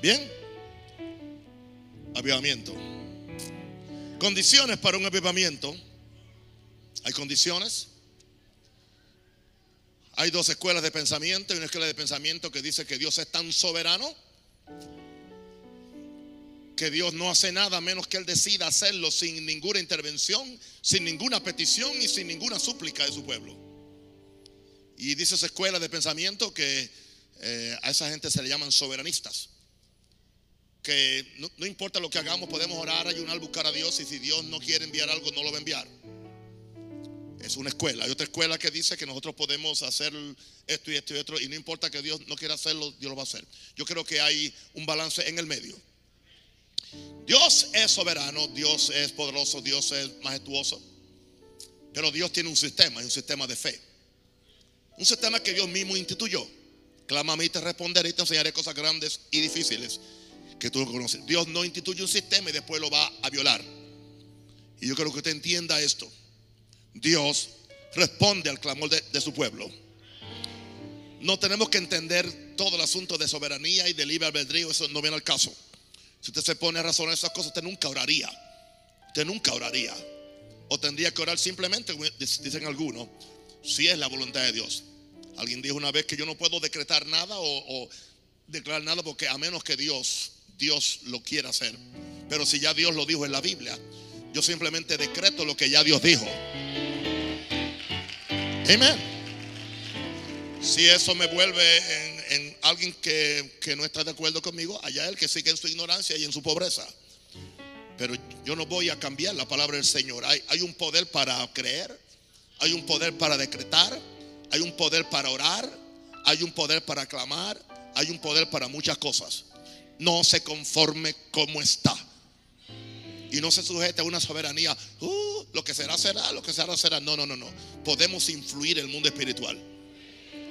Bien. Avivamiento. Condiciones para un avivamiento. Hay condiciones. Hay dos escuelas de pensamiento. Hay una escuela de pensamiento que dice que Dios es tan soberano que Dios no hace nada menos que Él decida hacerlo sin ninguna intervención, sin ninguna petición y sin ninguna súplica de su pueblo. Y dice esa escuela de pensamiento que eh, a esa gente se le llaman soberanistas. Que no, importa lo que hagamos, podemos orar, ayunar, buscar a Dios y si Dios no quiere enviar algo, no lo va a enviar. Es una escuela. Hay otra escuela que dice que nosotros podemos hacer esto y esto y otro y no importa que Dios no quiera hacerlo, Dios lo va a hacer. Yo creo que hay un balance en el medio. Dios es soberano, Dios es poderoso, Dios es majestuoso. Pero Dios tiene un sistema, un sistema de fe. Un sistema que Dios mismo instituyó. Clama a mí, te responderé y te enseñaré cosas grandes y difíciles que tú no conoces. Dios no instituye un sistema y después lo va a violar. Y yo quiero que usted entienda esto. Dios responde al clamor de, su pueblo. No tenemos que entender todo el asunto de soberanía y de libre albedrío, eso no viene al caso. Si usted se pone a razonar esas cosas, usted nunca oraría. Usted nunca oraría. O tendría que orar simplemente, dicen algunos, si es la voluntad de Dios. Alguien dijo una vez que yo no puedo decretar nada o declarar nada porque a menos que Dios, Dios lo quiera hacer. Pero si ya Dios lo dijo en la Biblia, yo simplemente decreto lo que ya Dios dijo. Amén. Si eso me vuelve en, en alguien que, que no está de acuerdo conmigo, allá él que sigue en su ignorancia y en su pobreza. Pero yo no voy a cambiar la palabra del Señor. Hay, hay un poder para creer, hay un poder para decretar, hay un poder para orar, hay un poder para clamar, hay un poder para muchas cosas. No se conforme como está. Y no se sujete a una soberanía. Uh, lo que será, será, lo que será, será. No, no, no, no. Podemos influir el mundo espiritual.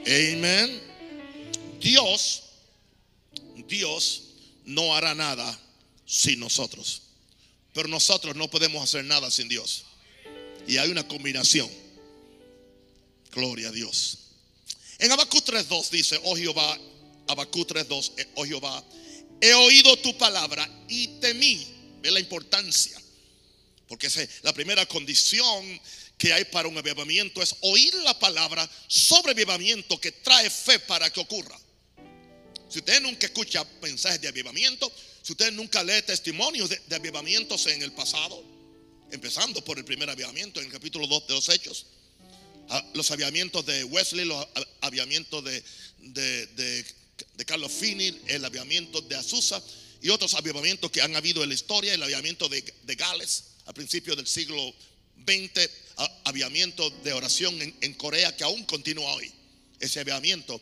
Amén. Dios, Dios no hará nada sin nosotros. Pero nosotros no podemos hacer nada sin Dios. Y hay una combinación. Gloria a Dios. En Habacuc 3.2 dice, oh Jehová, Habacuc 3.2, eh, oh Jehová, he oído tu palabra y temí. Ve la importancia. Porque la primera condición que hay para un avivamiento es oír la palabra sobre avivamiento que trae fe para que ocurra. Si usted nunca escucha mensajes de avivamiento, si usted nunca lee testimonios de, avivamientos en el pasado, empezando por el primer avivamiento en el capítulo 2 de los Hechos, los avivamientos de Wesley, los avivamientos de, de, de, de Carlos Finney, el avivamiento de Azusa y otros avivamientos que han habido en la historia, el avivamiento de, de Gales a principios del siglo 20 avivamiento de oración en, en, Corea que aún continúa hoy. Ese avivamiento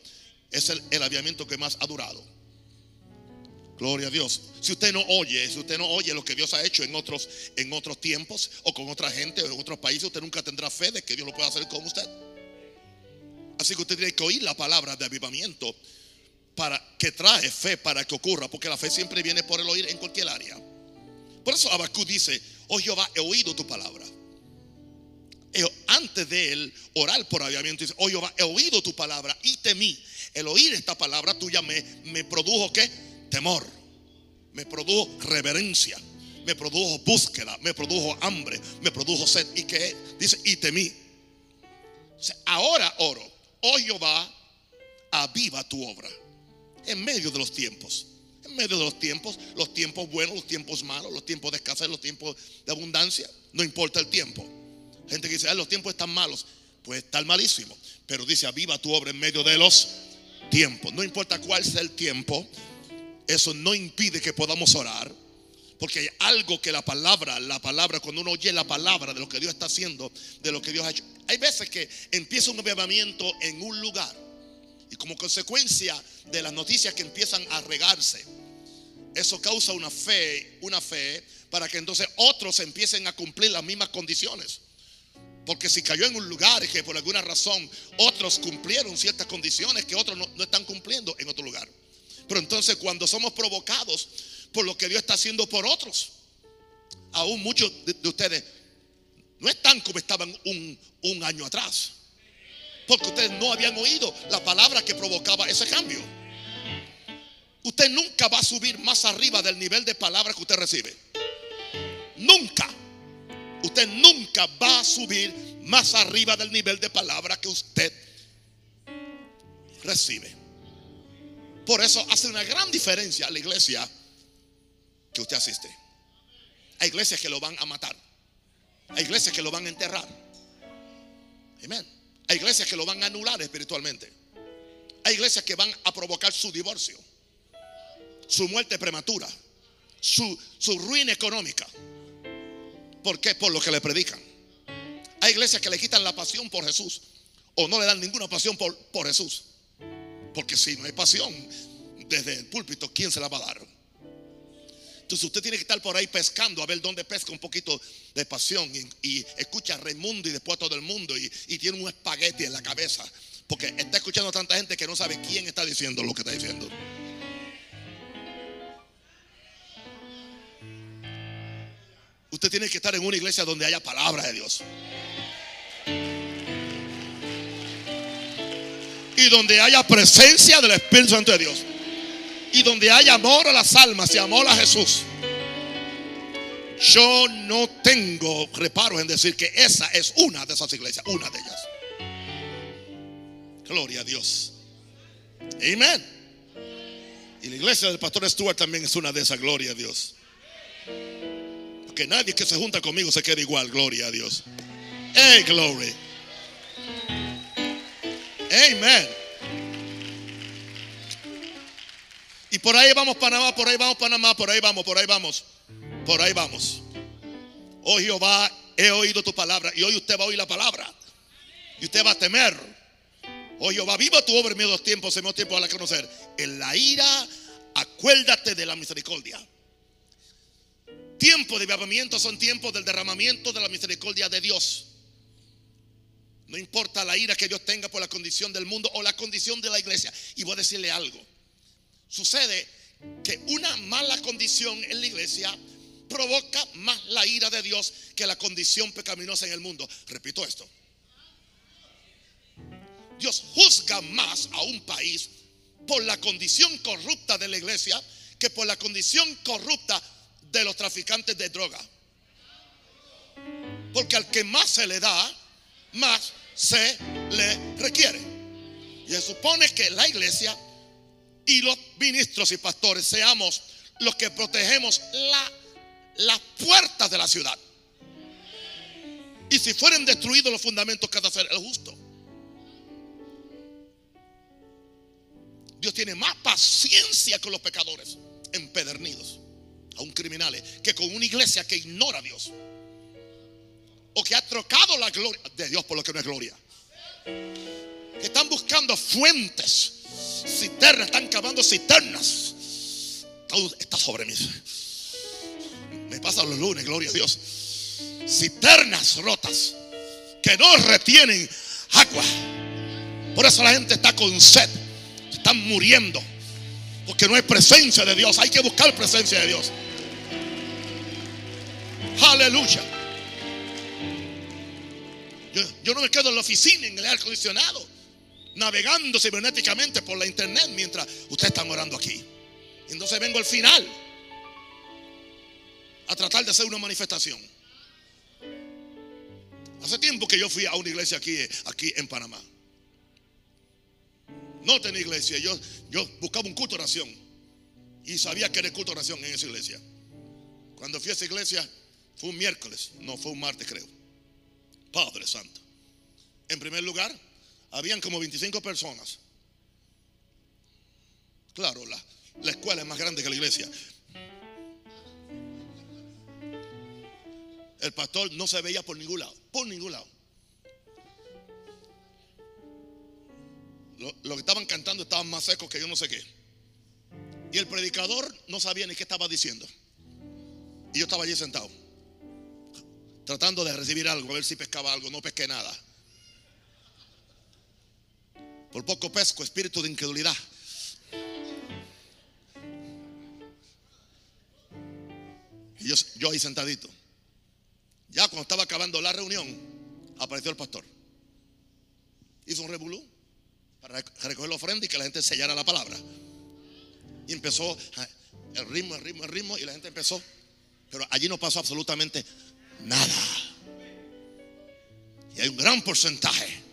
es el, el avivamiento que más ha durado. Gloria a Dios. Si usted no oye, si usted no oye lo que Dios ha hecho en otros, en otros tiempos o con otra gente o en otros países, usted nunca tendrá fe de que Dios lo pueda hacer con usted. Así que usted tiene que oír la palabra de avivamiento para que trae fe para que ocurra, porque la fe siempre viene por el oír en cualquier área. Por eso Abacú dice, oh Jehová, he oído tu palabra antes de él orar por avivamiento, dice, oh Jehová, he oído tu palabra y temí. El oír esta palabra tuya me, me produjo qué? Temor. Me produjo reverencia. Me produjo búsqueda. Me produjo hambre. Me produjo sed. Y que dice, y temí. Ahora oro, oh Jehová, aviva tu obra. En medio de los tiempos. En medio de los tiempos, los tiempos buenos, los tiempos malos, los tiempos de escasez, los tiempos de abundancia. No importa el tiempo. Gente que dice, ah, los tiempos están malos. Pues están malísimos. Pero dice, aviva tu obra en medio de los tiempos. No importa cuál sea el tiempo, eso no impide que podamos orar. Porque hay algo que la palabra, la palabra, cuando uno oye la palabra de lo que Dios está haciendo, de lo que Dios ha hecho. Hay veces que empieza un avivamiento en un lugar. Y como consecuencia de las noticias que empiezan a regarse, eso causa una fe, una fe para que entonces otros empiecen a cumplir las mismas condiciones. Porque si cayó en un lugar y que por alguna razón otros cumplieron ciertas condiciones que otros no, están cumpliendo en otro lugar. Pero entonces cuando somos provocados por lo que Dios está haciendo por otros, aún muchos de, de ustedes no están como estaban un año atrás. Porque ustedes no habían oído la palabra que provocaba ese cambio. Usted nunca va a subir más arriba del nivel de palabra que usted recibe. Nunca. Usted nunca va a subir más arriba del nivel de palabra que usted recibe. Por eso hace una gran diferencia la iglesia que usted asiste. Hay iglesias que lo van a matar. Hay iglesias que lo van a enterrar. Amén. Hay iglesias que lo van a anular espiritualmente. Hay iglesias que van a provocar su divorcio, su muerte prematura, su, su ruina económica. ¿Por qué? Por lo que le predican. Hay iglesias que le quitan la pasión por Jesús o no le dan ninguna pasión por, por Jesús. Porque si no hay pasión desde el púlpito, ¿quién se la va a dar? Entonces usted tiene que estar por ahí pescando a ver dónde pesca un poquito de pasión y, escucha a Raimundo y después a todo el mundo y, y, tiene un espagueti en la cabeza. Porque está escuchando a tanta gente que no sabe quién está diciendo lo que está diciendo. Usted tiene que estar en una iglesia donde haya palabra de Dios. Y donde haya presencia del Espíritu Santo de Dios. Y donde haya amor a las almas y amor a Jesús. Yo no tengo reparos en decir que esa es una de esas iglesias, una de ellas. Gloria a Dios. Amén. Y la iglesia del pastor Stuart también es una de esas, gloria a Dios. Porque nadie que se junta conmigo se queda igual, gloria a Dios. Hey, glory. Amén. Y por ahí vamos Panamá, por ahí vamos Panamá, por ahí vamos, por ahí vamos. Por ahí vamos. Oh Jehová, he oído tu palabra y hoy usted va a oír la palabra. Y usted va a temer. Oh Jehová, viva tu obra en medio de los tiempos, en medio tiempo a la conocer. En la ira, acuérdate de la misericordia. Tiempo de avivamiento son tiempos del derramamiento de la misericordia de Dios. No importa la ira que Dios tenga por la condición del mundo o la condición de la iglesia. Y voy a decirle algo. Sucede que una mala condición en la iglesia provoca más la ira de Dios que la condición pecaminosa en el mundo. Repito esto. Dios juzga más a un país por la condición corrupta de la iglesia que por la condición corrupta de los traficantes de droga. Porque al que más se le da, más se le requiere. Y se supone que la iglesia y los ministros y pastores seamos los que protegemos la, las puertas de la ciudad. Y si fueren destruidos los fundamentos, que hacer el justo? Dios tiene más paciencia con los pecadores empedernidos, aún criminales, que con una iglesia que ignora a Dios. O que ha trocado la gloria de Dios por lo que no es gloria. Que están buscando fuentes cisternas, están cavando cisternas. Está sobre mí. Me pasa los lunes, gloria a Dios. Cisternas rotas que no retienen agua. Por eso la gente está con sed. Están muriendo. Porque no hay presencia de Dios. Hay que buscar presencia de Dios. Aleluya. Yo, yo, no me quedo en la oficina, en el aire acondicionado navegando cibernéticamente por la internet mientras ustedes están orando aquí. Entonces vengo al final a tratar de hacer una manifestación. Hace tiempo que yo fui a una iglesia aquí, aquí en Panamá. No tenía iglesia, yo, yo buscaba un culto de oración y sabía que era culto de oración en esa iglesia. Cuando fui a esa iglesia fue un miércoles, no fue un martes creo. Padre Santo. En primer lugar, habían como 25 personas. Claro, la, la escuela es más grande que la iglesia. El pastor no se veía por ningún lado, por ningún lado. Los que estaban cantando estaban más secos que yo no sé qué. Y el predicador no sabía ni qué estaba diciendo. Y yo estaba allí sentado, tratando de recibir algo, a ver si pescaba algo. No pesqué nada. Por poco pesco, espíritu de incredulidad. Y yo, ahí sentadito. Ya cuando estaba acabando la reunión, apareció el pastor. Hizo un revolú para recoger la ofrenda y que la gente sellara la palabra. Y empezó ah, el ritmo, el ritmo, el ritmo. Y la gente empezó. Pero allí no pasó absolutamente nada. Y hay un gran porcentaje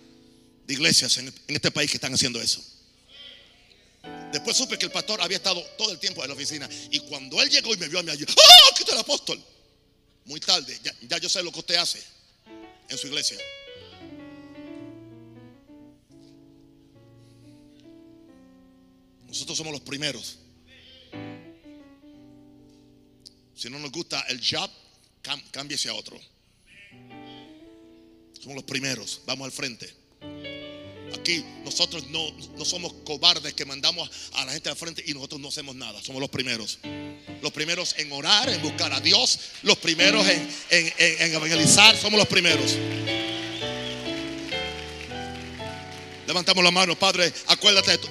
de iglesias en, este país que están haciendo eso. Después supe que el pastor había estado todo el tiempo en la oficina. Y cuando él llegó y me vio a mí allí, ¡oh! Aquí está el apóstol. Muy tarde, ya, ya yo sé lo que usted hace en su iglesia. Nosotros somos los primeros. Si no nos gusta el job, cámbiese a otro. Somos los primeros. Vamos al frente. Aquí nosotros no, no, somos cobardes que mandamos a la gente al frente y nosotros no hacemos nada. Somos los primeros. Los primeros en orar, en buscar a Dios. Los primeros en, evangelizar. Somos los primeros. Levantamos la mano, Padre. Acuérdate de tu.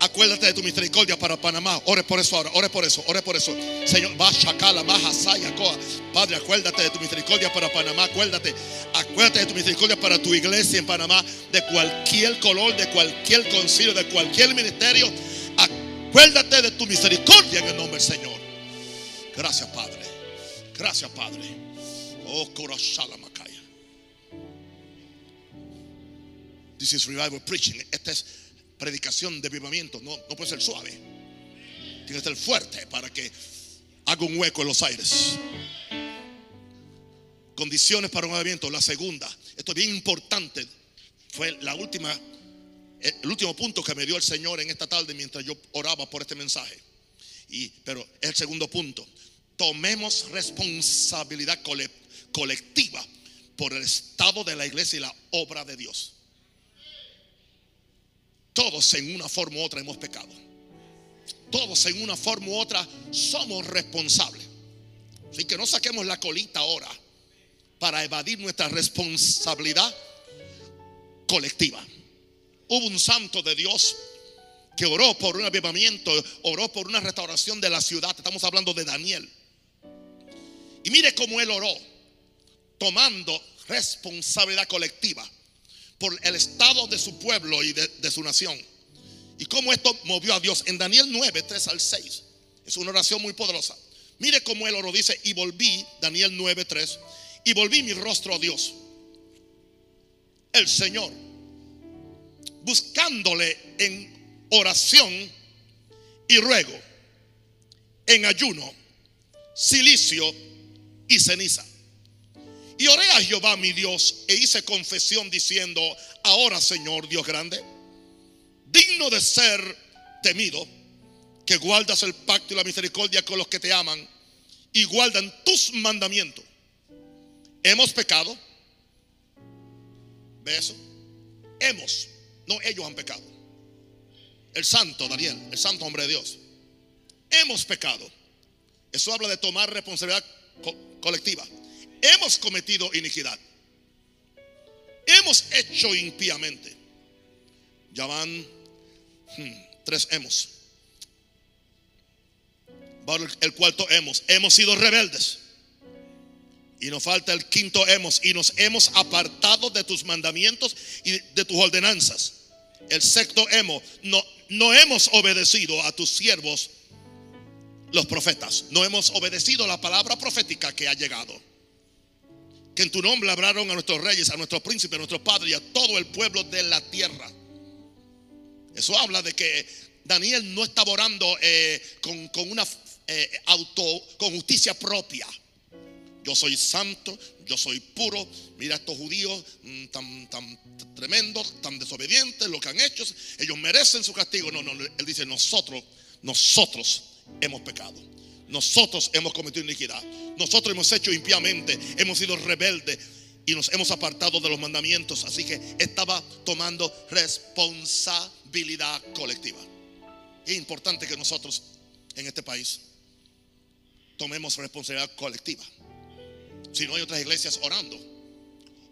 Acuérdate de tu misericordia para Panamá. Ore por eso ahora. Ore por eso. Ore por eso. Señor, Padre, acuérdate de tu misericordia para Panamá. Acuérdate. Acuérdate de tu misericordia para tu iglesia en Panamá. De cualquier color, de cualquier concilio, de cualquier ministerio. Acuérdate de tu misericordia en el nombre del Señor. Gracias, Padre. Gracias, Padre. Oh, Makaya. This is revival preaching. Este es predicación de avivamiento no, no puede ser suave. Tiene que ser fuerte para que haga un hueco en los aires. Condiciones para un avivamiento. La segunda, esto es bien importante, fue la última, el último punto que me dio el Señor en esta tarde mientras yo oraba por este mensaje. Y, pero es el segundo punto. Tomemos responsabilidad colectiva por el estado de la iglesia y la obra de Dios. Todos en una forma u otra hemos pecado. Todos en una forma u otra somos responsables. Así que no saquemos la colita ahora para evadir nuestra responsabilidad colectiva. Hubo un santo de Dios que oró por un avivamiento, oró por una restauración de la ciudad. Estamos hablando de Daniel. Y mire cómo él oró, tomando responsabilidad colectiva por el estado de su pueblo y de, su nación. Y cómo esto movió a Dios. En Daniel 9, 3 al 6. Es una oración muy poderosa. Mire cómo el oro dice, y volví, Daniel 9, 3, y volví mi rostro a Dios, el Señor, buscándole en oración y ruego, en ayuno, silicio y ceniza. Y oré a Jehová mi Dios e hice confesión diciendo, ahora Señor Dios grande, digno de ser temido, que guardas el pacto y la misericordia con los que te aman y guardan tus mandamientos. Hemos pecado. ¿Ve eso? Hemos, no ellos han pecado. El santo Daniel, el santo hombre de Dios. Hemos pecado. Eso habla de tomar responsabilidad colectiva hemos cometido iniquidad. Hemos hecho impíamente. Ya van hmm, tres hemos. El cuarto hemos. Hemos sido rebeldes. Y nos falta el quinto hemos. Y nos hemos apartado de tus mandamientos y de tus ordenanzas. El sexto hemos. No, no hemos obedecido a tus siervos, los profetas. No hemos obedecido la palabra profética que ha llegado en tu nombre hablaron a nuestros reyes, a nuestros príncipes, a nuestros padres y a todo el pueblo de la tierra. Eso habla de que Daniel no estaba orando eh, con, una eh, auto, con justicia propia. Yo soy santo, yo soy puro. Mira estos judíos mm, tan, tan tremendos, tan desobedientes, lo que han hecho. Ellos merecen su castigo. No, no, él dice, nosotros, nosotros hemos pecado. Nosotros hemos cometido iniquidad. Nosotros hemos hecho impiamente. Hemos sido rebeldes y nos hemos apartado de los mandamientos. Así que estaba tomando responsabilidad colectiva. Es importante que nosotros en este país tomemos responsabilidad colectiva. Si no hay otras iglesias orando.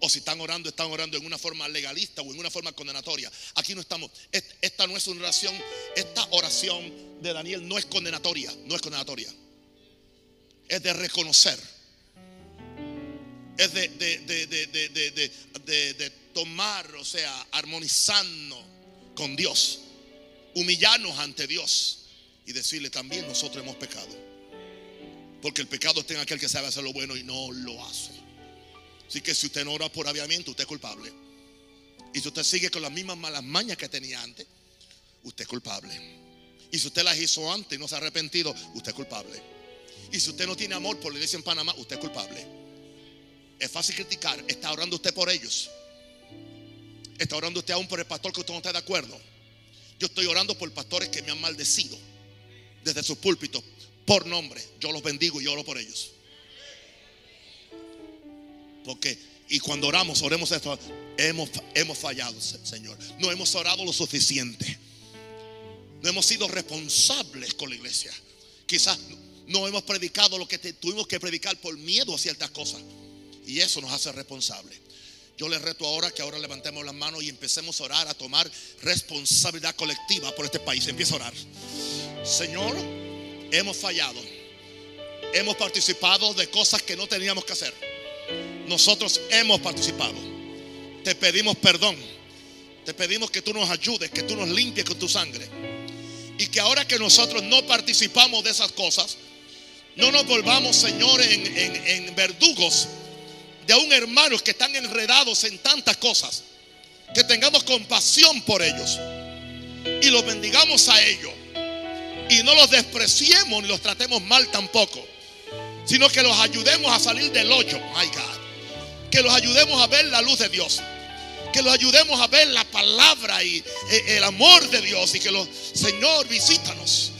O si están orando, están orando en una forma legalista o en una forma condenatoria. Aquí no estamos. Esta no es una oración. Esta oración de Daniel no es condenatoria. No es condenatoria es de reconocer, es de, de, tomar, o sea, armonizarnos con Dios, humillarnos ante Dios y decirle también nosotros hemos pecado. Porque el pecado está en aquel que sabe hacer lo bueno y no lo hace. Así que si usted no ora por aviamiento, usted es culpable. Y si usted sigue con las mismas malas mañas que tenía antes, usted es culpable. Y si usted las hizo antes y no se ha arrepentido, usted es culpable. Y si usted no tiene amor por la iglesia en Panamá, usted es culpable. Es fácil criticar. Está orando usted por ellos. Está orando usted aún por el pastor que usted no está de acuerdo. Yo estoy orando por pastores que me han maldecido desde sus púlpitos por nombre. Yo los bendigo y oro por ellos. Porque, y cuando oramos, oremos esto, hemos, hemos fallado, Señor. No hemos orado lo suficiente. No hemos sido responsables con la iglesia. Quizás no hemos predicado lo que tuvimos que predicar por miedo a ciertas cosas. Y eso nos hace responsables. Yo les reto ahora que ahora levantemos las manos y empecemos a orar, a tomar responsabilidad colectiva por este país. Empieza a orar. Señor, hemos fallado. Hemos participado de cosas que no teníamos que hacer. Nosotros hemos participado. Te pedimos perdón. Te pedimos que tú nos ayudes, que tú nos limpies con tu sangre. Y que ahora que nosotros no participamos de esas cosas, no nos volvamos, Señor, en, verdugos de aún hermanos que están enredados en tantas cosas, que tengamos compasión por ellos y los bendigamos a ellos y no los despreciemos ni los tratemos mal tampoco, sino que los ayudemos a salir del hoyo, my God, que los ayudemos a ver la luz de Dios, que los ayudemos a ver la palabra y eh, el amor de Dios y que los, Señor, visítanos.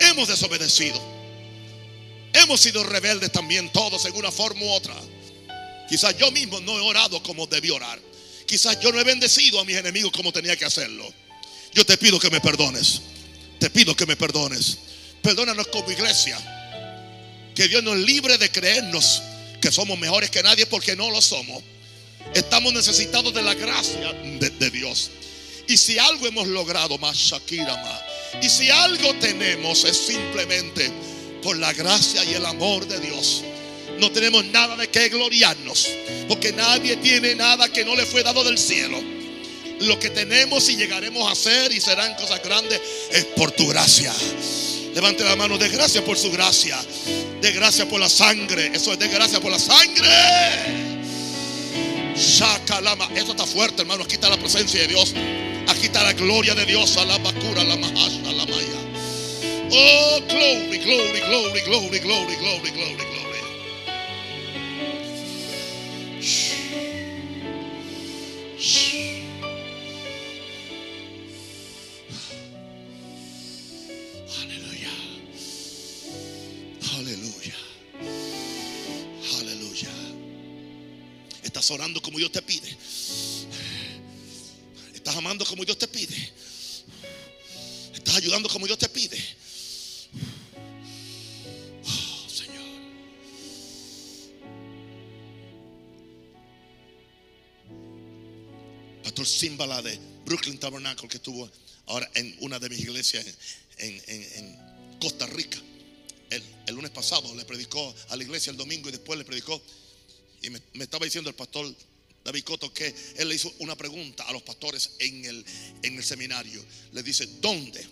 Hemos desobedecido. Hemos sido rebeldes también todos en una forma u otra. Quizás yo mismo no he orado como debí orar. Quizás yo no he bendecido a mis enemigos como tenía que hacerlo. Yo te pido que me perdones. Te pido que me perdones. Perdónanos como iglesia. Que Dios nos libre de creernos que somos mejores que nadie porque no lo somos. Estamos necesitados de la gracia de, Dios. Y si algo hemos logrado, más Shakira más. Y si algo tenemos es simplemente por la gracia y el amor de Dios no tenemos nada de qué gloriarnos, porque nadie tiene nada que no le fue dado del cielo. Lo que tenemos y llegaremos a hacer y serán cosas grandes es por tu gracia. Levante la mano de gracia por su gracia. De gracia por la sangre. Eso es de gracia por la sangre. lama. Esto está fuerte, hermano. Aquí está la presencia de Dios. Aquí está la gloria de Dios. Alaba cura, la mahasha, la maya. Oh, glory, glory, glory, glory, glory, glory, glory. orando como Dios te pide. Estás amando como Dios te pide. Estás ayudando como Dios te pide. Señor. Pastor Simbala de Brooklyn Tabernacle que estuvo ahora en una de mis iglesias en, Costa Rica. El, el, lunes pasado le predicó a la iglesia el domingo y después le predicó y me, estaba diciendo el pastor David Coto que él le hizo una pregunta a los pastores en el, en el seminario. Le dice, ¿dónde?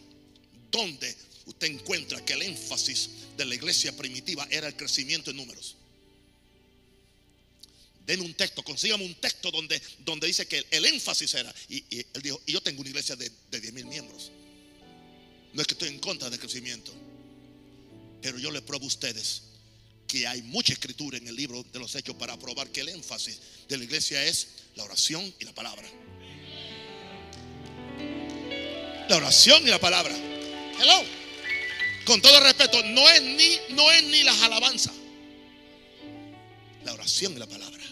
¿Dónde usted encuentra que el énfasis de la iglesia primitiva era el crecimiento en números? Den un texto, consígame un texto donde, donde dice que el, énfasis era. Y, él dijo, y yo tengo una iglesia de, de 10 mil miembros. No es que estoy en contra del crecimiento, pero yo le pruebo a ustedes que hay mucha escritura en el libro de los hechos para probar que el énfasis de la iglesia es la oración y la palabra. La oración y la palabra. Hello. Con todo respeto, no es ni, no es ni las alabanzas. La oración y la palabra.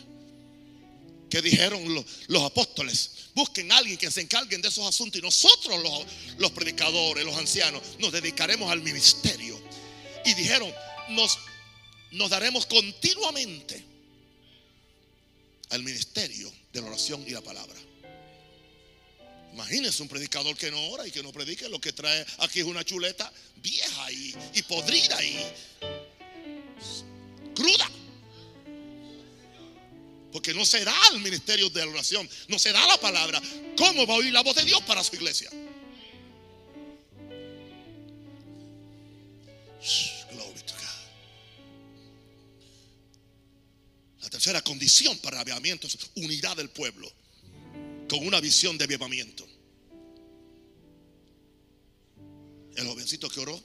¿Qué dijeron los, los, apóstoles? Busquen a alguien que se encarguen de esos asuntos y nosotros los, los predicadores, los ancianos, nos dedicaremos al ministerio. Y dijeron, nos nos daremos continuamente al ministerio de la oración y la palabra. Imagínense un predicador que no ora y que no predique. Lo que trae aquí es una chuleta vieja y, y podrida y cruda. Porque no se da al ministerio de la oración, no se da la palabra. ¿Cómo va a oír la voz de Dios para su iglesia? Glory to God. La tercera condición para el es unidad del pueblo con una visión de avivamiento. El jovencito que oró,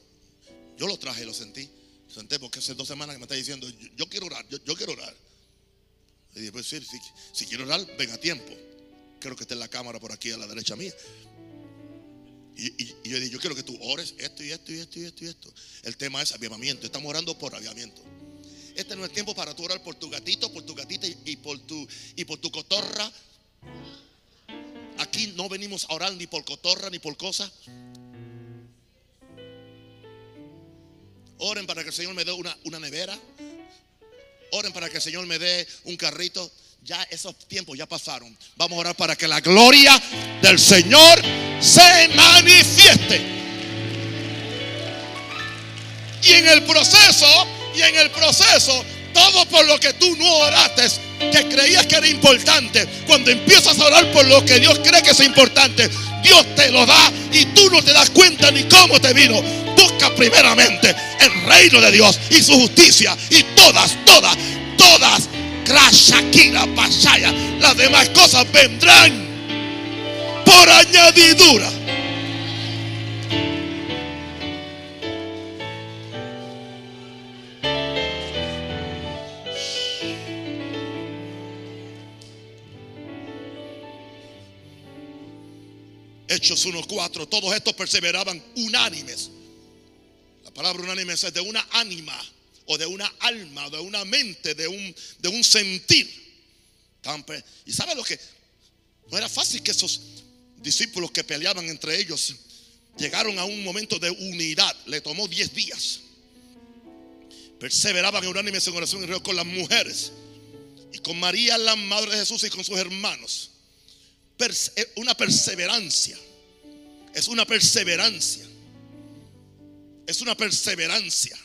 yo lo traje lo sentí. Senté porque hace dos semanas que me está diciendo, yo, quiero orar, yo, quiero orar. Y dije, pues si, si quiero orar, venga a tiempo. Creo que esté en la cámara por aquí a la derecha mía. Y, yo dije, yo quiero que tú ores esto y esto y esto y esto y esto. El tema es avivamiento. Estamos orando por avivamiento. Este no es tiempo para tú orar por tu gatito, por tu gatita y, por tu y por tu cotorra. No venimos a orar ni por cotorra ni por cosas. Oren para que el Señor me dé una, una nevera. Oren para que el Señor me dé un carrito. Ya esos tiempos ya pasaron. Vamos a orar para que la gloria del Señor se manifieste. Y en el proceso, y en el proceso, todo por lo que tú no oraste, que creías que era importante, cuando empiezas a orar por lo que Dios cree que es importante, Dios te lo da y tú no te das cuenta ni cómo te vino. Busca primeramente el reino de Dios y su justicia y todas, todas, todas. Las demás cosas vendrán por añadidura. Hechos 1.4, todos estos perseveraban unánimes. La palabra unánimes es de una ánima o de una alma, de una mente, de un, de un sentir. Y sabe lo que no era fácil que esos discípulos que peleaban entre ellos llegaron a un momento de unidad. Le tomó 10 días. Perseveraban en unánime en oración y con las mujeres y con María, la madre de Jesús, y con sus hermanos. Eh, una perseverancia. Es una perseverancia. Es una perseverancia.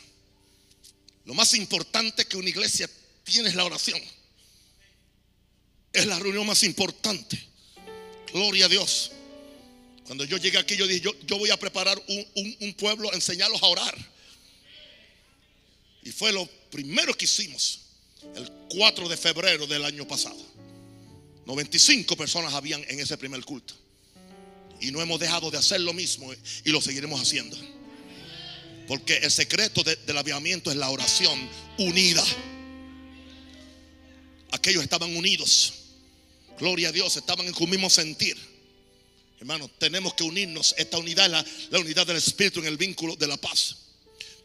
Lo más importante que una iglesia tiene es la oración. Es la reunión más importante. Gloria a Dios. Cuando yo llegué aquí, yo dije, yo, voy a preparar un, pueblo, enseñarlos a orar. Y fue lo primero que hicimos el 4 de febrero del año pasado. 95 personas habían en ese primer culto. Y no hemos dejado de hacer lo mismo y lo seguiremos haciendo. Porque el secreto del avivamiento es la oración unida. Aquellos estaban unidos. Gloria a Dios, estaban en un mismo sentir. Hermanos, tenemos que unirnos. Esta unidad la, la unidad del Espíritu en el vínculo de la paz.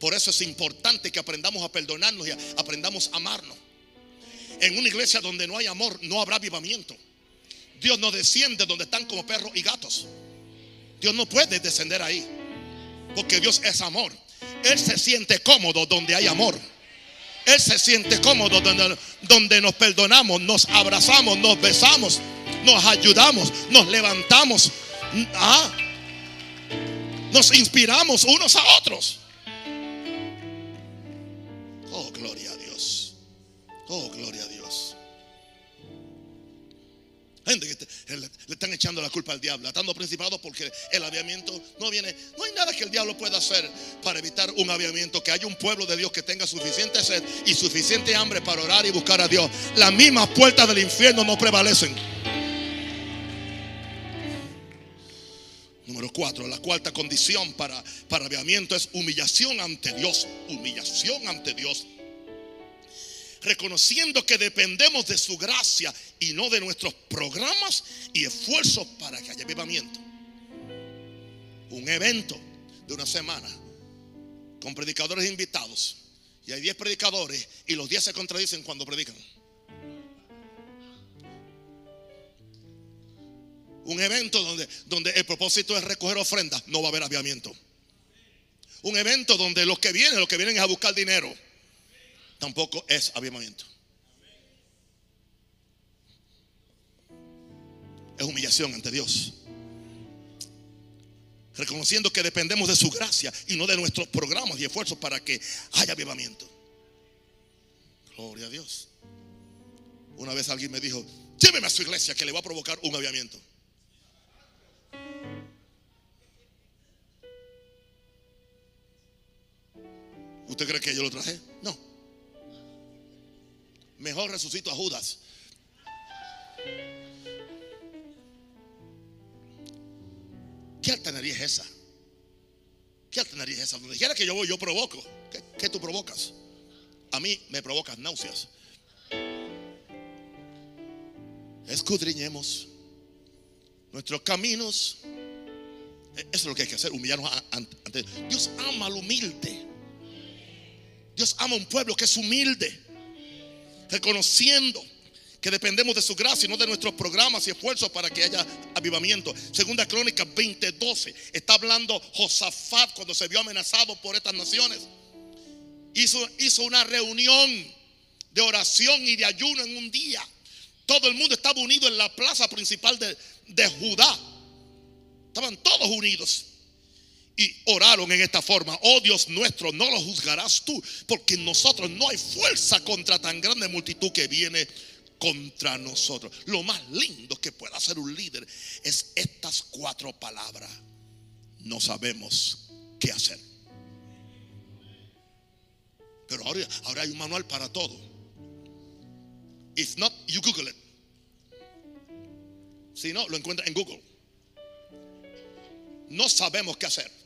Por eso es importante que aprendamos a perdonarnos y aprendamos a amarnos. En una iglesia donde no hay amor, no habrá avivamiento. Dios no desciende donde están como perros y gatos. Dios no puede descender ahí. Porque Dios es amor. Él se siente cómodo donde hay amor. Él se siente cómodo donde, donde nos perdonamos, nos abrazamos, nos besamos, nos ayudamos, nos levantamos. Ah, nos inspiramos unos a otros. Oh, gloria. Oh, gloria a Dios. Gente que le, están echando la culpa al diablo, atando principados porque el aviamiento no viene. No hay nada que el diablo pueda hacer para evitar un aviamiento. Que haya un pueblo de Dios que tenga suficiente sed y suficiente hambre para orar y buscar a Dios. Las mismas puertas del infierno no prevalecen. Número cuatro, la cuarta condición para, para aviamiento es humillación ante Dios. Humillación ante Dios reconociendo que dependemos de su gracia y no de nuestros programas y esfuerzos para que haya avivamiento. Un evento de una semana con predicadores invitados y hay 10 predicadores y los 10 se contradicen cuando predican. Un evento donde, donde el propósito es recoger ofrendas, no va a haber avivamiento. Un evento donde los que vienen, los que vienen es a buscar dinero tampoco es avivamiento. Es humillación ante Dios. Reconociendo que dependemos de su gracia y no de nuestros programas y esfuerzos para que haya avivamiento. Gloria a Dios. Una vez alguien me dijo, lléveme a su iglesia que le va a provocar un avivamiento. ¿Usted cree que yo lo traje? No. Mejor resucito a Judas. ¿Qué altanería es esa? ¿Qué altanería es esa? Donde quiera que yo voy, yo provoco. ¿Qué, tú provocas? A mí me provocas náuseas. Escudriñemos nuestros caminos. E, Eso es lo que hay que hacer, humillarnos ante Dios ama al humilde. Dios ama a un pueblo que es humilde, reconociendo que dependemos de su gracia y no de nuestros programas y esfuerzos para que haya avivamiento. Segunda Crónica 20:12 está hablando Josafat cuando se vio amenazado por estas naciones. Hizo, hizo una reunión de oración y de ayuno en un día. Todo el mundo estaba unido en la plaza principal de, de Judá. Estaban todos unidos y oraron en esta forma. Oh Dios nuestro, no lo juzgarás tú, porque en nosotros no hay fuerza contra tan grande multitud que viene contra nosotros. Lo más lindo que pueda hacer un líder es estas cuatro palabras. No sabemos qué hacer. Pero ahora, ahora hay un manual para todo. If not, you Google it. Si no, lo encuentra en Google. No sabemos qué hacer.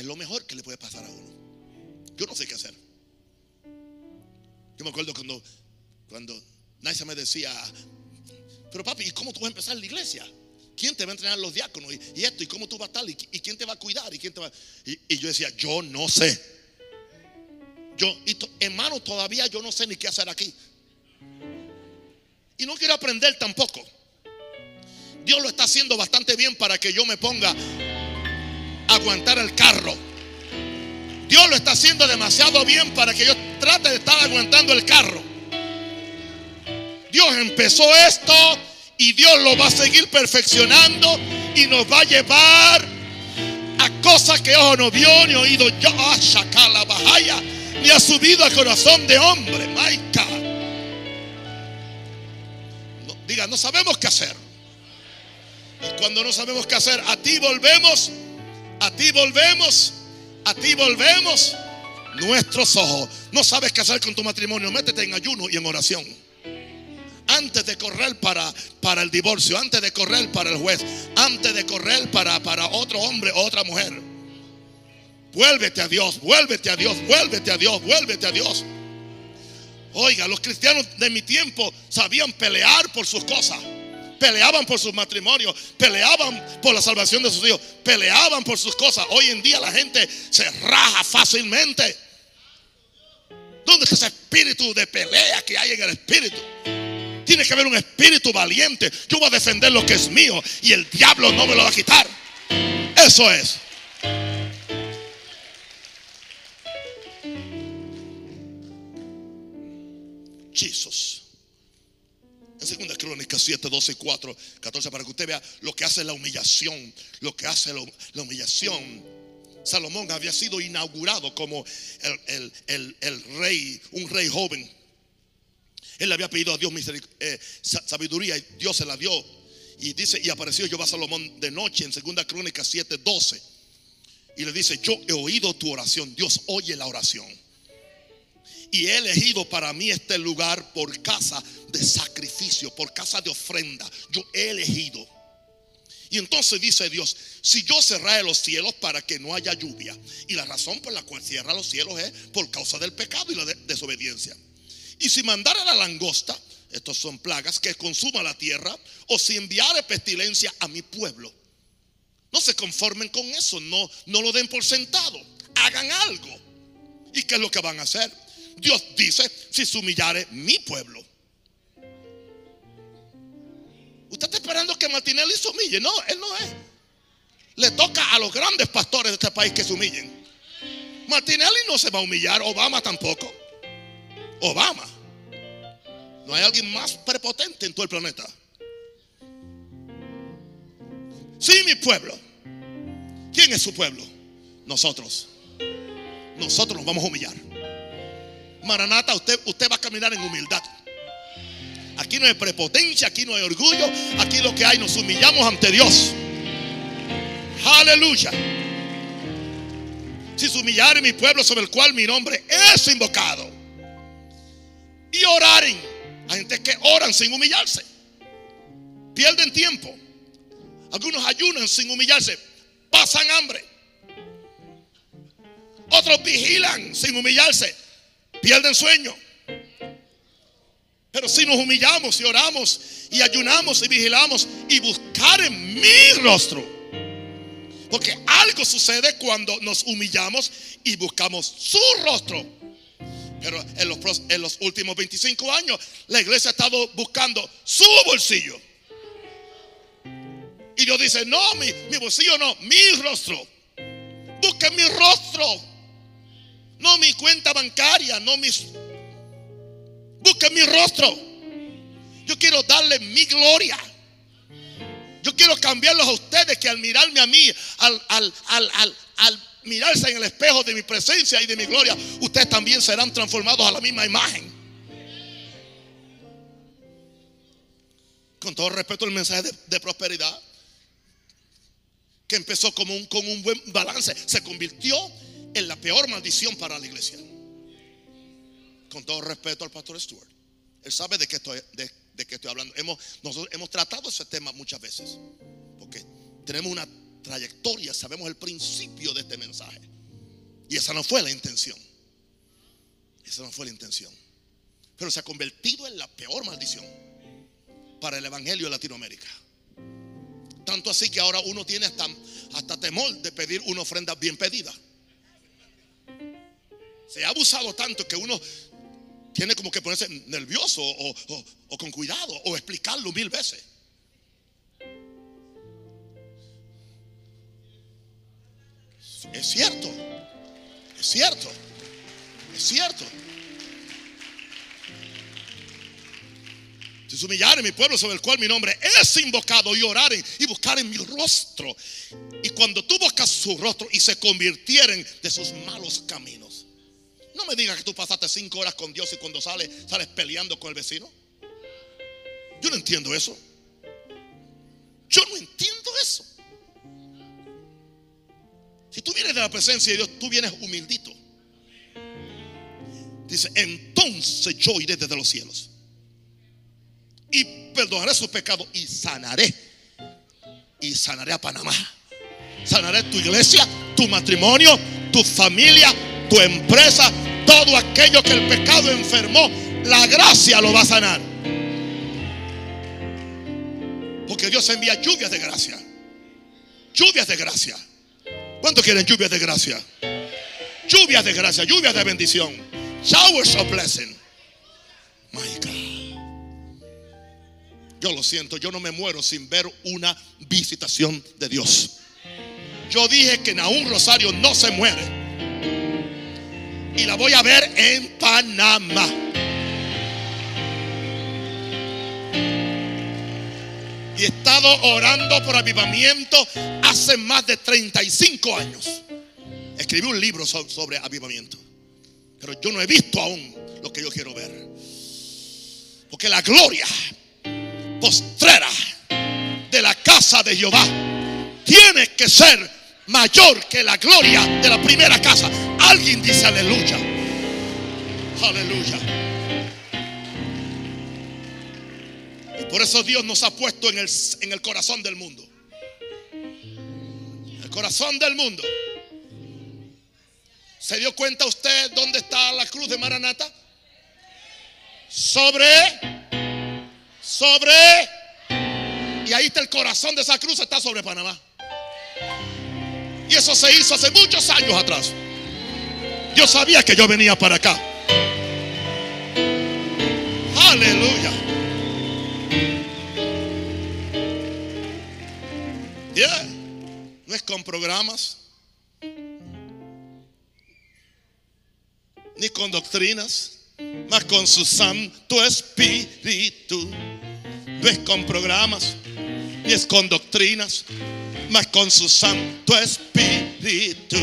Es lo mejor que le puede pasar a uno. Yo no sé qué hacer. Yo me acuerdo cuando, cuando Naisa me decía, pero papi, ¿y cómo tú vas a empezar la iglesia? ¿Quién te va a entrenar los diáconos? Y, esto, ¿y cómo tú vas a estar? ¿Y, quién te va a cuidar? ¿Y, quién te va? Y, yo decía, yo no sé. Yo, y hermano, todavía yo no sé ni qué hacer aquí. Y no quiero aprender tampoco. Dios lo está haciendo bastante bien para que yo me ponga aguantar el carro. Dios lo está haciendo demasiado bien para que yo trate de estar aguantando el carro. Dios empezó esto y Dios lo va a seguir perfeccionando y nos va a llevar a cosas que ojo no vio ni oído yo, ah, shakala bahaya, ni ha subido al corazón de hombre. My God. No, diga, no sabemos qué hacer. Y cuando no sabemos qué hacer, a ti volvemos, a ti volvemos, a ti volvemos nuestros ojos. No sabes qué hacer con tu matrimonio, métete en ayuno y en oración. Antes de correr para, para el divorcio, antes de correr para el juez, antes de correr para, para otro hombre o otra mujer. Vuélvete a Dios, vuélvete a Dios, vuélvete a Dios, vuélvete a Dios. Oiga, los cristianos de mi tiempo sabían pelear por sus cosas. Peleaban por sus matrimonios, peleaban por la salvación de sus hijos, peleaban por sus cosas. Hoy en día la gente se raja fácilmente. ¿Dónde está ese espíritu de pelea que hay en el espíritu? Tiene que haber un espíritu valiente. Yo voy a defender lo que es mío y el diablo no me lo va a quitar. Eso es. Jesús. En segunda crónica 7, 12, 4, 14, para que usted vea lo que hace la humillación, lo que hace la, la humillación. Salomón había sido inaugurado como el, el- el- el rey, un rey joven. Él le había pedido a Dios eh, sa- sabiduría y Dios se la dio. Y dice, y apareció Jehová Salomón de noche en segunda crónica 7, 12. Y le dice, yo he oído tu oración. Dios oye la oración. Y he elegido para mí este lugar por casa de sacrificio, por casa de ofrenda. Yo he elegido. Y entonces dice Dios, si yo cerrare los cielos para que no haya lluvia, y la razón por la cual cierra los cielos es por causa del pecado y la de- desobediencia. Y si mandara la langosta, estos son plagas, que consuma la tierra, o si enviare pestilencia a mi pueblo. No se conformen con eso, no, no lo den por sentado, hagan algo. ¿Y qué es lo que van a hacer? Dios dice, si se humillare mi pueblo. Usted está esperando que Martinelli se humille. No, él no es. Le toca a los grandes pastores de este país que se humillen. Martinelli no se va a humillar, Obama tampoco. Obama. No hay alguien más prepotente en todo el planeta. Sí, mi pueblo. ¿Quién es su pueblo? Nosotros. Nosotros nos vamos a humillar. Maranata, usted, usted va a caminar en humildad. Aquí no hay prepotencia, aquí no hay orgullo. Aquí lo que hay, nos humillamos ante Dios. Aleluya. Si se humillare mi pueblo sobre el cual mi nombre es invocado. y oraren. Hay gente que oran sin humillarse. Pierden tiempo. Algunos ayunan sin humillarse. Pasan hambre. Otros vigilan sin humillarse. Pierden sueño. Pero si nos humillamos y oramos y ayunamos y vigilamos y buscar en mi rostro. Porque algo sucede cuando nos humillamos y buscamos su rostro. Pero en los, últimos 25 años la iglesia ha estado buscando su bolsillo. Y Dios dice, no, mi, mi bolsillo no, mi rostro. Busquen mi rostro. No mi cuenta bancaria, no mis... Busquen mi rostro. Yo quiero darle mi gloria. Yo quiero cambiarlos a ustedes que al mirarme a mí, al, al, al, al mirarse en el espejo de mi presencia y de mi gloria, ustedes también serán transformados a la misma imagen. Con todo respeto, el mensaje de, prosperidad, que empezó como un, con un buen balance, se convirtió en la peor maldición para la iglesia. Con todo respeto al pastor Stuart. Él sabe de qué estoy, de, estoy hablando. Hemos, nosotros hemos tratado ese tema muchas veces. Porque tenemos una trayectoria, sabemos el principio de este mensaje. Y esa no fue la intención. Esa no fue la intención. Pero se ha convertido en la peor maldición para el Evangelio de Latinoamérica. Tanto así que ahora uno tiene hasta, hasta temor de pedir una ofrenda bien pedida. Se ha abusado tanto que uno tiene como que ponerse nervioso o, con cuidado o explicarlo mil veces. Es cierto. Es cierto. Es cierto. Si se humillaren mi pueblo sobre el cual mi nombre es invocado y oraren y buscaren mi rostro. Y cuando tú buscas su rostro y se convirtieren de sus malos caminos. No me digas que tú pasaste cinco horas con Dios y cuando sales, sales peleando con el vecino. Yo no entiendo eso. Yo no entiendo eso. Si tú vienes de la presencia de Dios, tú vienes humildito. Dice, entonces yo iré desde los cielos y perdonaré sus pecados y sanaré. Y sanaré a Panamá. Sanaré tu iglesia, tu matrimonio, tu familia, tu empresa, todo aquello que el pecado enfermó. La gracia lo va a sanar. Porque Dios envía lluvias de gracia. Lluvias de gracia. ¿Cuántos quieren lluvias de gracia? Lluvias de gracia, lluvias de bendición. Showers of blessing. My God. Yo lo siento, yo no me muero sin ver una visitación de Dios. Yo dije que Naún Rosario no se muere. Y la voy a ver en Panamá. y he estado orando por avivamiento hace más de 35 años. Escribí un libro sobre avivamiento, pero yo no he visto aún lo que yo quiero ver. Porque la gloria postrera de la casa de Jehová tiene que ser mayor que la gloria de la primera casa. Alguien dice aleluya. Aleluya. Por eso Dios nos ha puesto en el, en el corazón del mundo. El corazón del mundo. ¿Se dio cuenta usted dónde está la cruz de Maranata? Sobre, sobre, y ahí está el corazón de esa cruz, está sobre Panamá. Y eso se hizo hace muchos años atrás. Yo sabía que yo venía para acá. Aleluya. No es con programas, ni con doctrinas, más con su Santo Espíritu. No es con programas, ni es con doctrinas, más con su Santo Espíritu.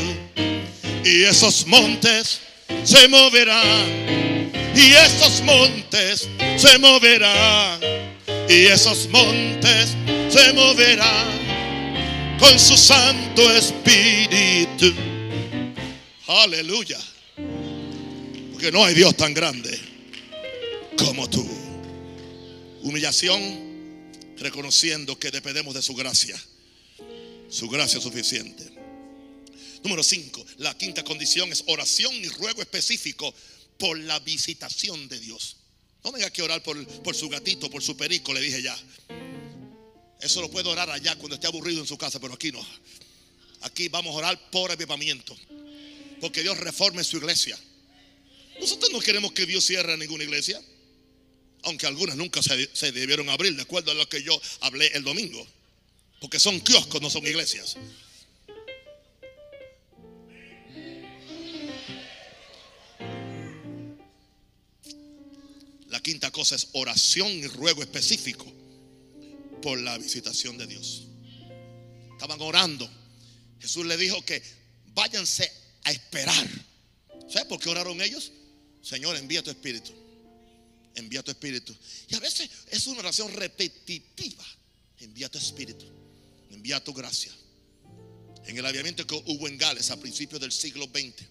Y esos montes se moverán, y esos montes se moverán, y esos montes se moverán con su Santo Espíritu. Aleluya. Porque no hay Dios tan grande. como tú. Humillación, reconociendo que dependemos de su gracia. Su gracia es suficiente. Número 5, la quinta condición es oración y ruego específico por la visitación de Dios. No venga que orar por, por su gatito, por su perico, le dije ya. Eso lo puede orar allá cuando esté aburrido en su casa, pero aquí no. Aquí vamos a orar por avivamiento. Porque Dios reforme su iglesia. Nosotros no queremos que Dios cierre ninguna iglesia. Aunque algunas nunca se, se debieron abrir, de acuerdo a lo que yo hablé el domingo. Porque son kioscos, no son iglesias. La quinta cosa es oración y ruego específico por la visitación de Dios. Estaban orando. Jesús le dijo que váyanse a esperar. ¿Sabes por qué oraron ellos? Señor, envía tu espíritu. Envía tu espíritu. Y a veces es una oración repetitiva. Envía tu espíritu. Envía tu gracia. En el aviamiento que hubo en Gales a principios del siglo XX,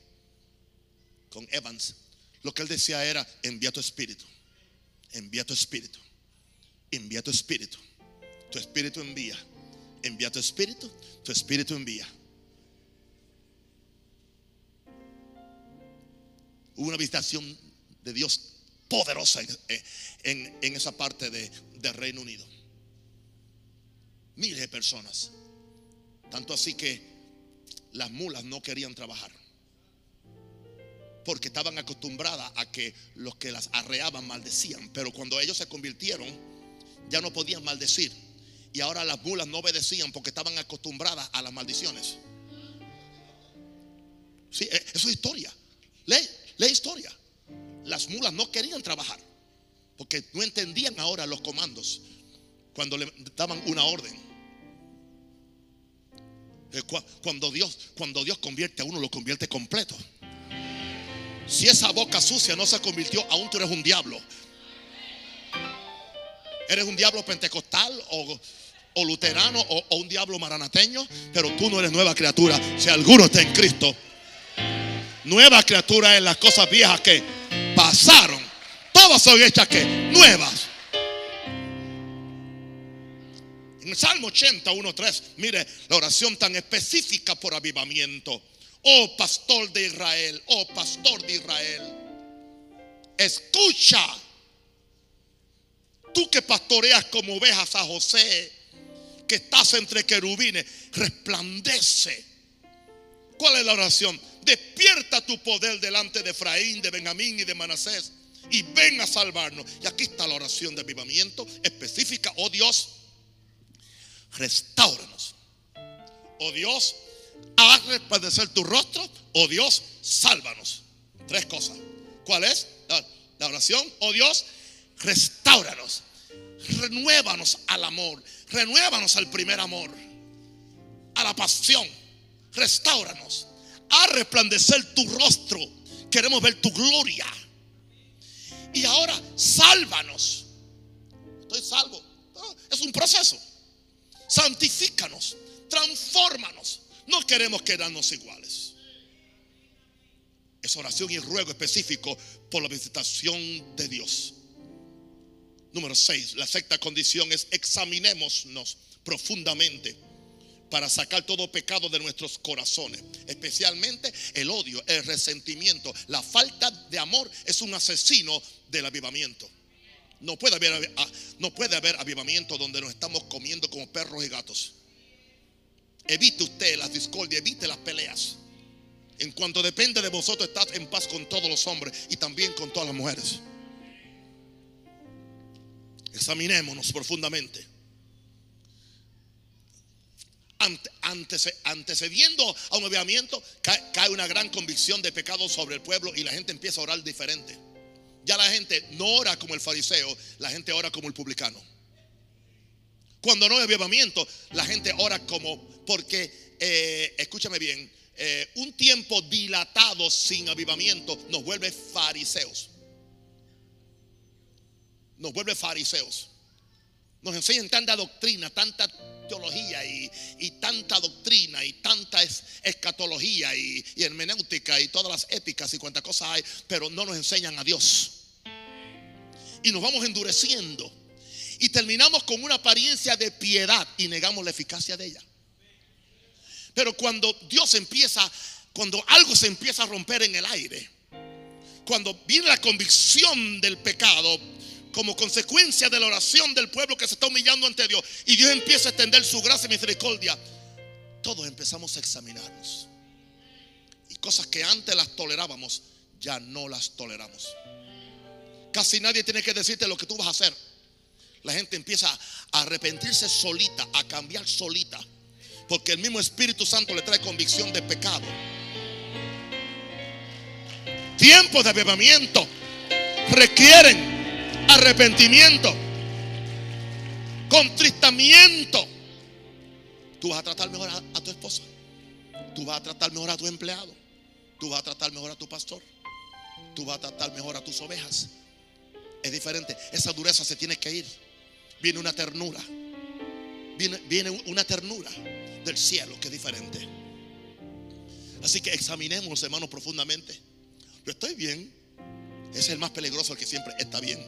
con Evans, lo que él decía era, envía tu espíritu. Envía tu espíritu. Envía tu espíritu. Tu espíritu envía. Envía tu espíritu. Tu espíritu envía. Hubo una visitación de Dios poderosa en, esa parte de, del Reino Unido. Miles de personas. Tanto así que las mulas no querían trabajar. Porque estaban acostumbradas a que los que las arreaban maldecían. Pero cuando ellos se convirtieron, ya no podían maldecir. Y ahora las mulas no obedecían porque estaban acostumbradas a las maldiciones. Sí, e, eso es historia. Lee, lee historia. Las mulas no querían trabajar porque no entendían ahora los comandos cuando le daban una orden. Cuando Dios, cuando Dios convierte a uno, lo convierte completo. Si esa boca sucia no se convirtió, aún tú eres un diablo. Eres un diablo pentecostal o, luterano o, o, un diablo maranateño, pero tú no eres nueva criatura. Si alguno está en Cristo, nueva criatura es las cosas viejas que pasaron. Todas son hechas que nuevas. Salmo 80, 1.3, mire la oración tan específica por avivamiento. Oh pastor de Israel, oh pastor de Israel, escucha. Tú que pastoreas como ovejas a José, que estás entre querubines, resplandece. ¿Cuál es la oración? Despierta tu poder delante de Efraín, de Benjamín y de Manasés y ven a salvarnos. Y aquí está la oración de avivamiento específica. Oh Dios, restauranos. Oh Dios, haz resplandecer tu rostro. Oh Dios, sálvanos. Tres cosas. ¿Cuál es la, oración? Oh Dios, restauranos. Renuévanos al amor. Renuévanos al primer amor. A la pasión. Restauranos. A resplandecer tu rostro. Queremos ver tu gloria. Y ahora, sálvanos. Estoy salvo. Es un proceso santifícanos, transfórmanos. No queremos quedarnos iguales. Es oración y ruego específico por la visitación de Dios. Número 6. La sexta condición es examinémonos profundamente para sacar todo pecado de nuestros corazones, especialmente el odio, el resentimiento, la falta de amor es un asesino del avivamiento. No puede haber, ah, no puede haber avivamiento donde nos estamos comiendo como perros y gatos. Evite usted las discordias, evite las peleas. En cuanto depende de vosotros, estad en paz con todos los hombres y también con todas las mujeres. Examinémonos profundamente. antecediendo a un avivamiento, cae una gran convicción de pecado sobre el pueblo y la gente empieza a orar diferente. Ya la gente no ora como el fariseo, la gente ora como el publicano. Cuando no hay avivamiento, la gente ora como, porque, eh, escúchame bien, eh, un tiempo dilatado sin avivamiento nos vuelve fariseos. Nos vuelve fariseos. Nos enseñan tanta doctrina, tanta teología y, tanta doctrina y tanta escatología y, y, hermenéutica y todas las épicas y cuantas cosas hay, pero no nos enseñan a Dios. Y nos vamos endureciendo. Y terminamos con una apariencia de piedad y negamos la eficacia de ella. Pero cuando Dios empieza, cuando algo se empieza a romper en el aire, cuando viene la convicción del pecado como consecuencia de la oración del pueblo que se está humillando ante Dios y Dios empieza a extender su gracia y misericordia, todos empezamos a examinarnos. Y cosas que antes las tolerábamos, ya no las toleramos. Casi nadie tiene que decirte lo que tú vas a hacer. La gente empieza a arrepentirse solita, a cambiar solita. Porque el mismo Espíritu Santo le trae convicción de pecado. Tiempos de avivamiento requieren arrepentimiento, contristamiento. Tú vas a tratar mejor a, a, tu esposa. Tú vas a tratar mejor a tu empleado. Tú vas a tratar mejor a tu pastor. Tú vas a tratar mejor a tus ovejas. Es diferente. Esa dureza se tiene que ir. Viene una ternura. Viene, una ternura del cielo que es diferente. Así que examinemos, hermanos, profundamente. Yo estoy bien. Es el más peligroso, el que siempre está bien.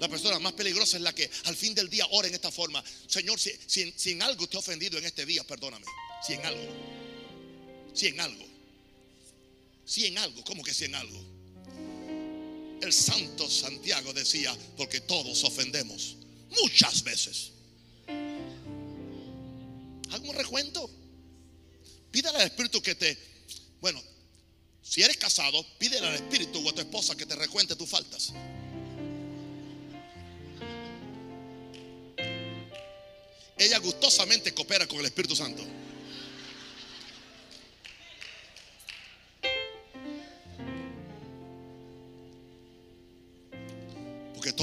La persona más peligrosa es la que al fin del día ora en esta forma. Señor, si, si, si en algo te he ofendido en este día, perdóname. Si en algo. Si en algo. Si en algo. ¿Cómo que si en algo? El santo Santiago decía, porque todos ofendemos muchas veces. Hago un recuento. Pídele al Espíritu que te, bueno, si eres casado, pídele al Espíritu o a tu esposa que te recuente tus faltas. Ella gustosamente coopera con el Espíritu Santo.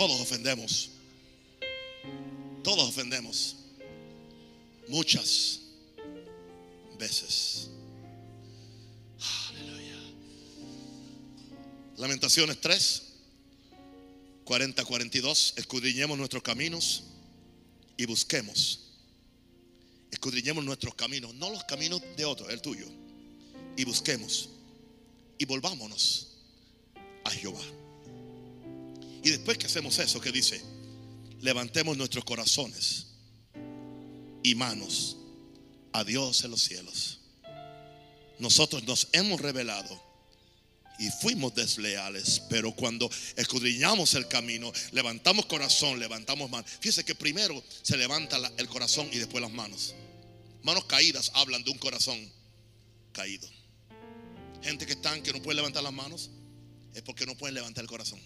Todos ofendemos. Todos ofendemos. Muchas veces. Aleluya. Lamentaciones 3, 40, 42. Escudriñemos nuestros caminos y busquemos. Escudriñemos nuestros caminos, no los caminos de otro, el tuyo. Y busquemos. Y volvámonos a Jehová. Y después que hacemos eso, que dice, levantemos nuestros corazones y manos a Dios en los cielos. Nosotros nos hemos revelado y fuimos desleales, pero cuando escudriñamos el camino, levantamos corazón, levantamos manos. Fíjese que primero se levanta el corazón y después las manos. Manos caídas hablan de un corazón caído. Gente que están que no pueden levantar las manos es porque no pueden levantar el corazón.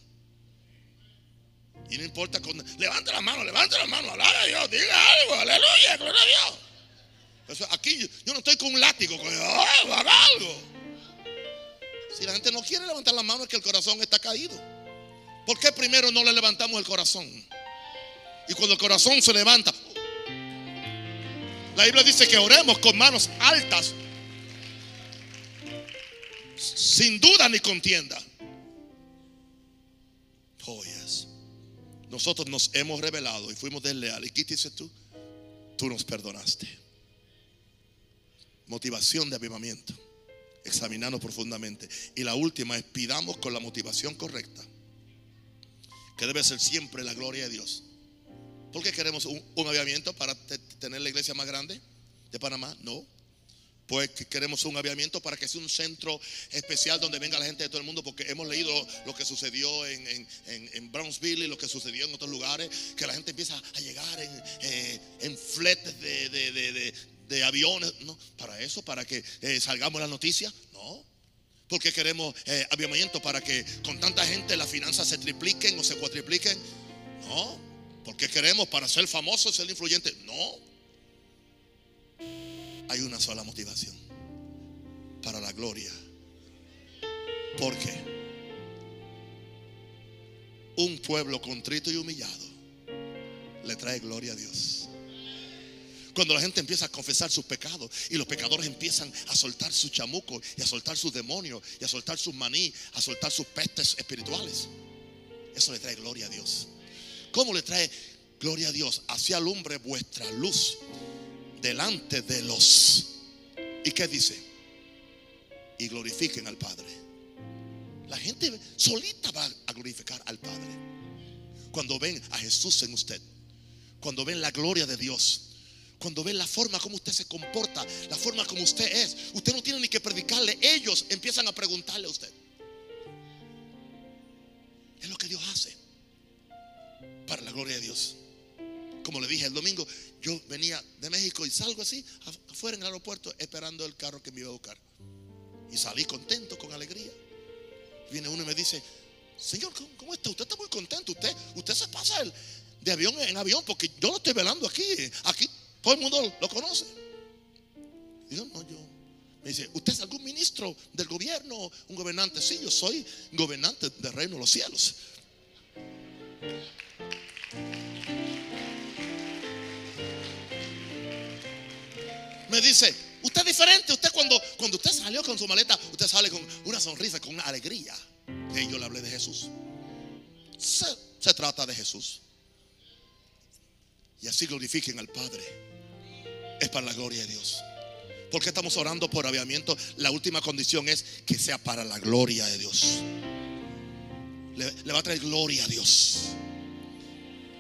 Y no importa con. Levanta la mano, levanta la mano, habla a Dios, diga algo, aleluya, gloria a Dios. aquí yo, no estoy con un látigo, con, algo. Si la gente no quiere levantar la mano es que el corazón está caído. ¿Por qué primero no le levantamos el corazón? Y cuando el corazón se levanta, la Biblia dice que oremos con manos altas, sin duda ni contienda. Oh, yes. Nosotros nos hemos revelado y fuimos desleales. ¿Y qué dices tú? Tú nos perdonaste. Motivación de avivamiento. Examinando profundamente. Y la última es pidamos con la motivación correcta. Que debe ser siempre la gloria de Dios. ¿Por qué queremos un, un avivamiento para tener la iglesia más grande de Panamá? No. Pues queremos un avivamiento para que sea un centro especial donde venga la gente de todo el mundo, porque hemos leído lo que sucedió en, en, en Brownsville y lo que sucedió en otros lugares, que la gente empieza a llegar en, eh, en fletes de, de, de, de, aviones. No, para eso, para que eh, salgamos las noticias. No, porque queremos eh, avivamiento para que con tanta gente las finanzas se tripliquen o se cuatripliquen. No, porque queremos para ser famosos, ser influyentes. No hay una sola motivación. Para la gloria. ¿Por qué? Un pueblo contrito y humillado le trae gloria a Dios. Cuando la gente empieza a confesar sus pecados y los pecadores empiezan a soltar su chamuco y a soltar sus demonios y a soltar sus maní, a soltar sus pestes espirituales. Eso le trae gloria a Dios. ¿Cómo le trae gloria a Dios? Hacia alumbre vuestra luz delante de los. ¿Y qué dice? Y glorifiquen al Padre. La gente solita va a glorificar al Padre. cuando ven a Jesús en usted, cuando ven la gloria de Dios, cuando ven la forma como usted se comporta, la forma como usted es, usted no tiene ni que predicarle, ellos empiezan a preguntarle a usted. Es lo que Dios hace para la gloria de Dios. Como le dije el domingo, yo venía de México y salgo así, afuera en el aeropuerto, esperando el carro que me iba a buscar. Y salí contento, con alegría. Viene uno y me dice, Señor, ¿cómo, está? Usted está muy contento. Usted, usted se pasa de avión en avión porque yo lo estoy velando aquí. Aquí todo el mundo lo conoce. Y yo, no, yo. Me dice, ¿usted es algún ministro del gobierno? ¿Un gobernante? Sí, yo soy gobernante del reino de los cielos. Me dice, usted es diferente. Usted cuando, cuando usted salió con su maleta, usted sale con una sonrisa, con una alegría. Y yo le hablé de Jesús. Se, trata de Jesús. Y así glorifiquen al Padre. Es para la gloria de Dios. Porque estamos orando por aviamiento. La última condición es que sea para la gloria de Dios. Le va a traer gloria a Dios.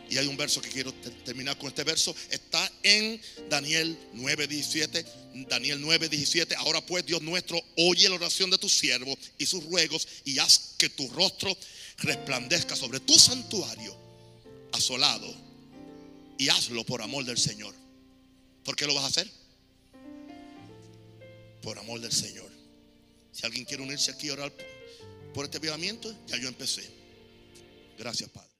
Y hay un verso que quiero terminar con este verso. Está en Daniel 9:17. Daniel 9:17. Ahora pues, Dios nuestro, oye la oración de tu siervo y sus ruegos y haz que tu rostro resplandezca sobre tu santuario asolado. Y hazlo por amor del Señor. ¿Por qué lo vas a hacer? Por amor del Señor. Si alguien quiere unirse aquí a orar por este avivamiento, ya yo empecé. Gracias, Padre.